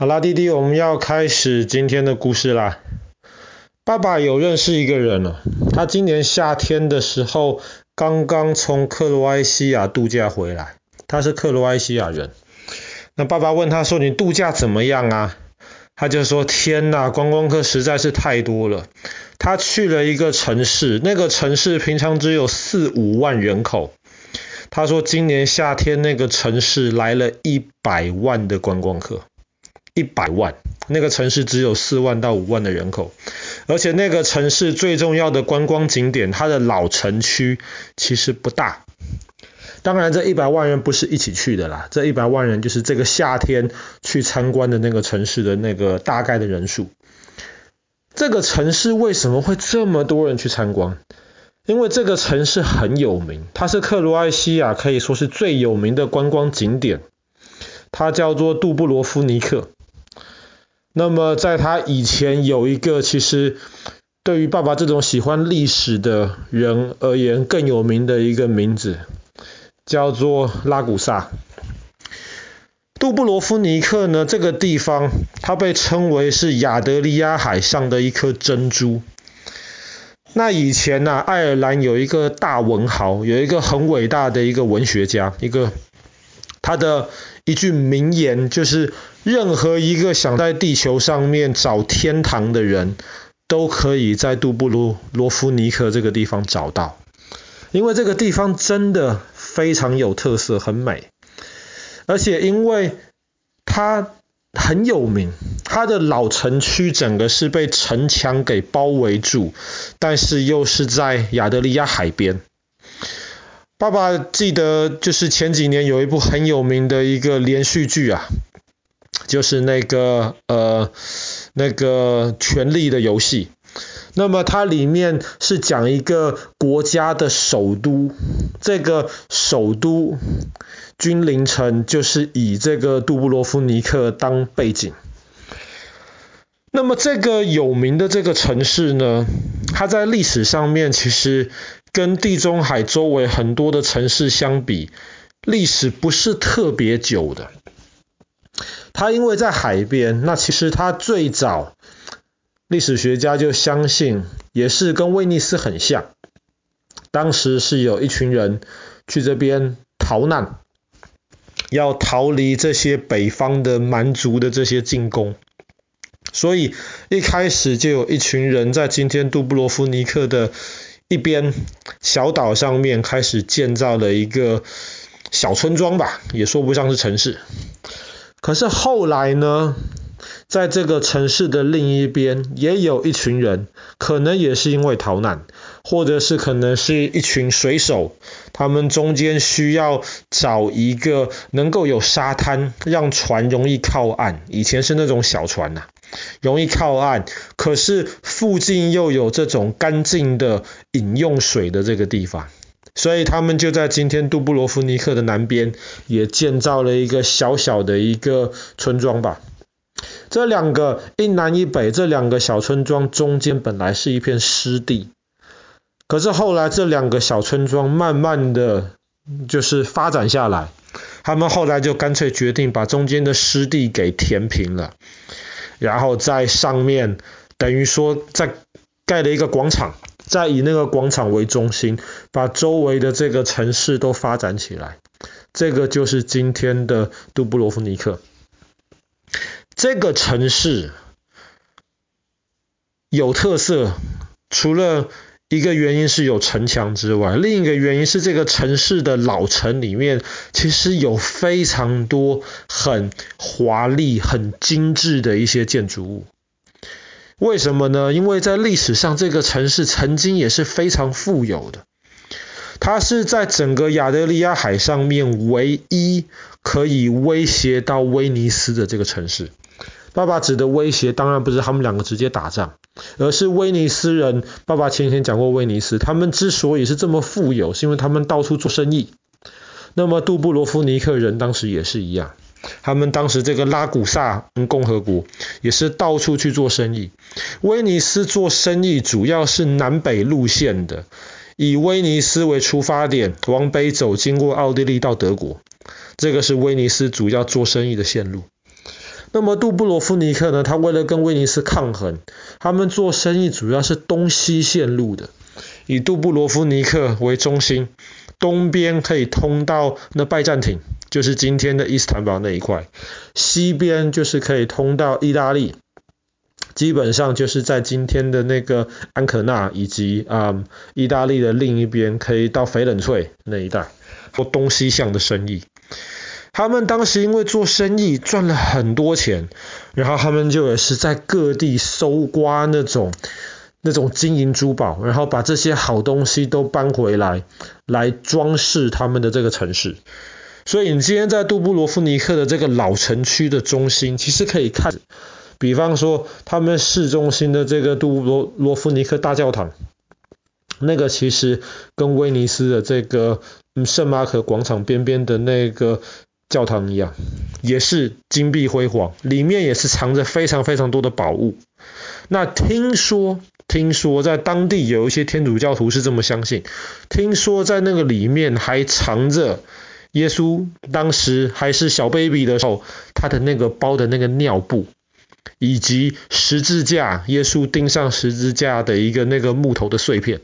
好啦，弟弟，我们要开始今天的故事啦。爸爸有认识一个人哦，他今年夏天的时候刚刚从克罗埃西亚度假回来，他是克罗埃西亚人。那爸爸问他说：“你度假怎么样啊？”他就说：“天呐，观光客实在是太多了。”他去了一个城市，那个城市平常只有四五万人口。他说今年夏天那个城市来了一百万的观光客。一百万，那个城市只有四万到五万的人口，而且那个城市最重要的观光景点，它的老城区其实不大。当然，这一百万人不是一起去的啦，这一百万人就是这个夏天去参观的那个城市的那个大概的人数。这个城市为什么会这么多人去参观？因为这个城市很有名，它是克罗埃西亚可以说是最有名的观光景点，它叫做杜布罗夫尼克。那么，在他以前有一个，其实对于爸爸这种喜欢历史的人而言更有名的一个名字，叫做拉古萨。杜布罗夫尼克呢，这个地方它被称为是亚得里亚海上的一颗珍珠。那以前呢、爱尔兰有一个大文豪，有一个很伟大的一个文学家，一个他的一句名言就是。任何一个想在地球上面找天堂的人，都可以在杜布罗罗夫尼克这个地方找到，因为这个地方真的非常有特色，很美，而且因为它很有名，它的老城区整个是被城墙给包围住，但是又是在亚得里亚海边。爸爸记得就是前几年有一部很有名的一个连续剧啊。就是那个呃那个权力的游戏，那么它里面是讲一个国家的首都，这个首都君临城就是以这个杜布罗夫尼克当背景。那么这个有名的这个城市呢，它在历史上面其实跟地中海周围很多的城市相比，历史不是特别久的。它因为在海边，那其实它最早历史学家就相信，也是跟威尼斯很像。当时是有一群人去这边逃难，要逃离这些北方的蛮族的这些进攻，所以一开始就有一群人在今天杜布罗夫尼克的一边小岛上面开始建造了一个小村庄吧，也说不上是城市。可是后来呢，在这个城市的另一边，也有一群人，可能也是因为逃难，或者是可能是一群水手，他们中间需要找一个能够有沙滩，让船容易靠岸。以前是那种小船呐、啊，容易靠岸，可是附近又有这种干净的饮用水的这个地方。所以他们就在今天杜布罗夫尼克的南边，也建造了一个小小的一个村庄吧。这两个一南一北这两个小村庄中间本来是一片湿地，可是后来这两个小村庄慢慢的就是发展下来，他们后来就干脆决定把中间的湿地给填平了，然后在上面等于说在盖了一个广场。再以那个广场为中心，把周围的这个城市都发展起来，这个就是今天的杜布罗夫尼克。这个城市有特色，除了一个原因是有城墙之外，另一个原因是这个城市的老城里面其实有非常多很华丽、很精致的一些建筑物。为什么呢？因为在历史上，这个城市曾经也是非常富有的。它是在整个亚得里亚海上面唯一可以威胁到威尼斯的这个城市。爸爸指的威胁，当然不是他们两个直接打仗，而是威尼斯人。爸爸前天讲过，威尼斯他们之所以是这么富有，是因为他们到处做生意。那么杜布罗夫尼克人当时也是一样。他们当时这个拉古萨共和国也是到处去做生意。威尼斯做生意主要是南北路线的，以威尼斯为出发点往北走，经过奥地利到德国，这个是威尼斯主要做生意的线路。那么杜布罗夫尼克呢，他为了跟威尼斯抗衡，他们做生意主要是东西线路的，以杜布罗夫尼克为中心，东边可以通到那拜占庭，就是今天的伊斯坦堡那一块，西边就是可以通到意大利。基本上就是在今天的那个安可纳以及啊、嗯、意大利的另一边，可以到翡冷翠那一带，做东西向的生意。他们当时因为做生意赚了很多钱，然后他们就也是在各地搜刮那种那种金银珠宝，然后把这些好东西都搬回来，来装饰他们的这个城市。所以你今天在杜布罗夫尼克的这个老城区的中心，其实可以看。比方说，他们市中心的这个杜罗罗夫尼克大教堂，那个其实跟威尼斯的这个圣马可广场边边的那个教堂一样，也是金碧辉煌，里面也是藏着非常非常多的宝物。那听说，听说在当地有一些天主教徒是这么相信，听说在那个里面还藏着耶稣当时还是小 baby 的时候，他的那个包的那个尿布。以及十字架，耶稣钉上十字架的一个那个木头的碎片，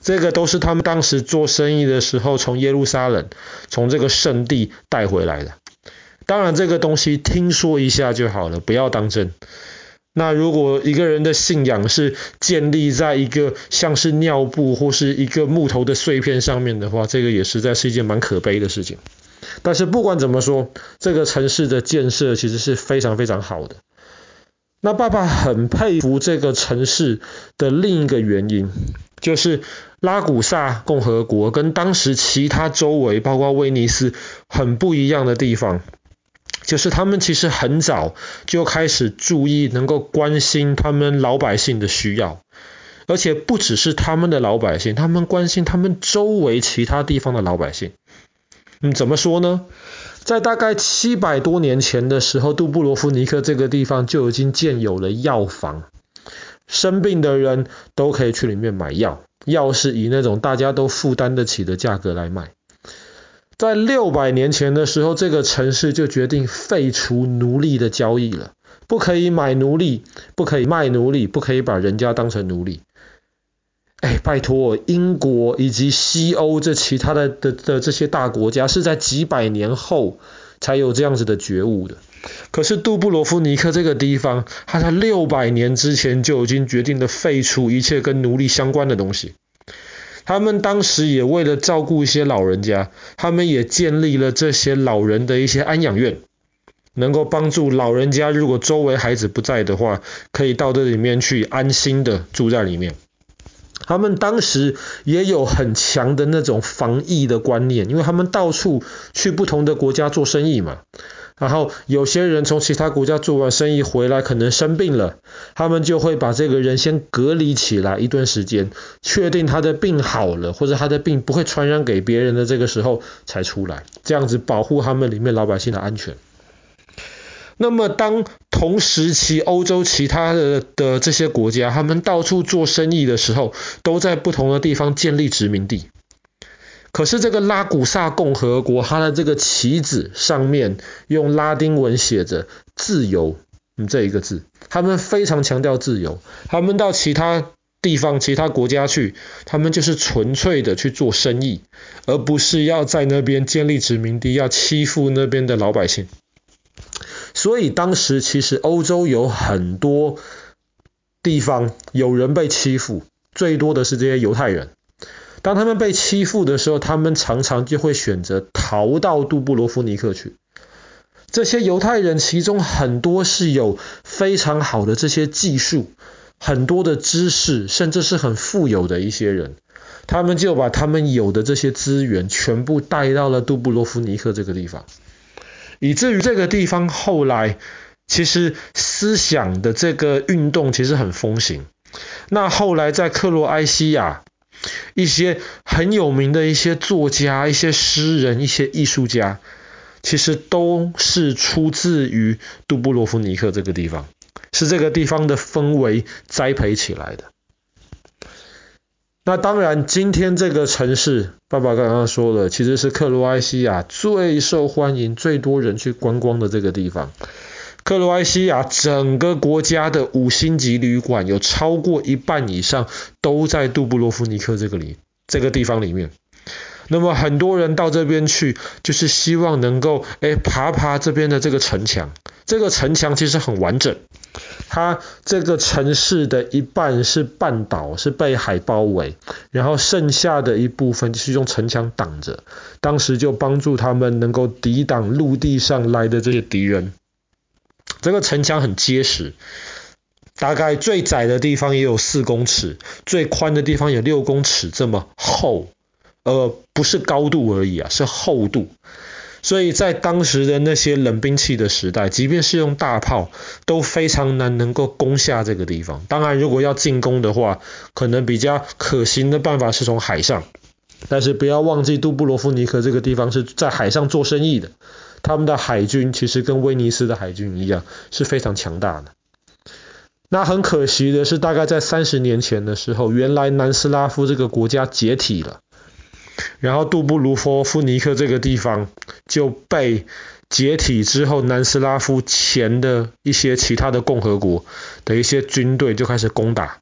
这个都是他们当时做生意的时候从耶路撒冷，从这个圣地带回来的。当然，这个东西听说一下就好了，不要当真。那如果一个人的信仰是建立在一个像是尿布或是一个木头的碎片上面的话，这个也实在是一件蛮可悲的事情。但是不管怎么说，这个城市的建设其实是非常非常好的。那爸爸很佩服这个城市的另一个原因，就是拉古萨共和国跟当时其他周围，包括威尼斯很不一样的地方，就是他们其实很早就开始注意，能够关心他们老百姓的需要，而且不只是他们的老百姓，他们关心他们周围其他地方的老百姓。嗯，怎么说呢？在大概七百多年前的时候，杜布罗夫尼克这个地方就已经建有了药房，生病的人都可以去里面买药，药是以那种大家都负担得起的价格来卖。在六百年前的时候，这个城市就决定废除奴隶的交易了，不可以买奴隶，不可以卖奴隶，不可以把人家当成奴隶。哎，拜托，英国以及西欧这其他的的的这些大国家是在几百年后才有这样子的觉悟的。可是杜布罗夫尼克这个地方，他在六百年之前就已经决定了废除一切跟奴隶相关的东西。他们当时也为了照顾一些老人家，他们也建立了这些老人的一些安养院，能够帮助老人家如果周围孩子不在的话，可以到这里面去安心的住在里面。他们当时也有很强的那种防疫的观念，因为他们到处去不同的国家做生意嘛。然后有些人从其他国家做完生意回来，可能生病了，他们就会把这个人先隔离起来一段时间，确定他的病好了，或者他的病不会传染给别人的这个时候才出来，这样子保护他们里面老百姓的安全。那么，当同时期欧洲其他的的这些国家，他们到处做生意的时候，都在不同的地方建立殖民地。可是这个拉古萨共和国，它的这个旗子上面用拉丁文写着“自由”嗯，这一个字，他们非常强调自由。他们到其他地方、其他国家去，他们就是纯粹的去做生意，而不是要在那边建立殖民地，要欺负那边的老百姓。所以当时其实欧洲有很多地方有人被欺负，最多的是这些犹太人。当他们被欺负的时候，他们常常就会选择逃到杜布罗夫尼克去。这些犹太人其中很多是有非常好的这些技术，很多的知识，甚至是很富有的一些人。他们就把他们有的这些资源全部带到了杜布罗夫尼克这个地方。以至于这个地方后来其实思想的这个运动其实很风行。那后来在克罗埃西亚，一些很有名的一些作家、一些诗人、一些艺术家，其实都是出自于杜布罗夫尼克这个地方，是这个地方的氛围栽培起来的。那当然，今天这个城市，爸爸刚刚说了，其实是克罗埃西亚最受欢迎、最多人去观光的这个地方。克罗埃西亚整个国家的五星级旅馆有超过一半以上都在杜布罗夫尼克这个里这个地方里面。那么很多人到这边去，就是希望能够诶爬爬这边的这个城墙。这个城墙其实很完整，它这个城市的一半是半岛，是被海包围，然后剩下的一部分就是用城墙挡着。当时就帮助他们能够抵挡陆地上来的这些敌人。这个城墙很结实，大概最窄的地方也有四公尺，最宽的地方有六公尺这么厚。呃，不是高度而已啊，是厚度。所以在当时的那些冷兵器的时代，即便是用大炮，都非常难能够攻下这个地方。当然，如果要进攻的话，可能比较可行的办法是从海上。但是不要忘记，杜布罗夫尼克这个地方是在海上做生意的，他们的海军其实跟威尼斯的海军一样，是非常强大的。那很可惜的是，大概在三十年前的时候，原来南斯拉夫这个国家解体了。然后杜布卢佛夫尼克这个地方就被解体之后，南斯拉夫前的一些其他的共和国的一些军队就开始攻打。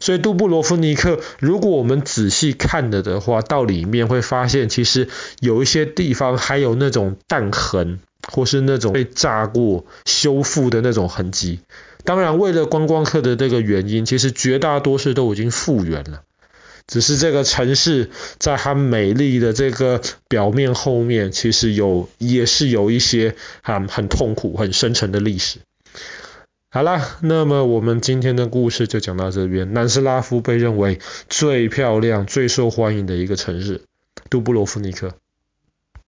所以杜布罗夫尼克，如果我们仔细看了的话，到里面会发现，其实有一些地方还有那种弹痕，或是那种被炸过、修复的那种痕迹。当然，为了观光客的这个原因，其实绝大多数都已经复原了。只是这个城市在它美丽的这个表面后面，其实有也是有一些很很痛苦、很深沉的历史。好啦，那么我们今天的故事就讲到这边。南斯拉夫被认为最漂亮、最受欢迎的一个城市——杜布罗夫尼克。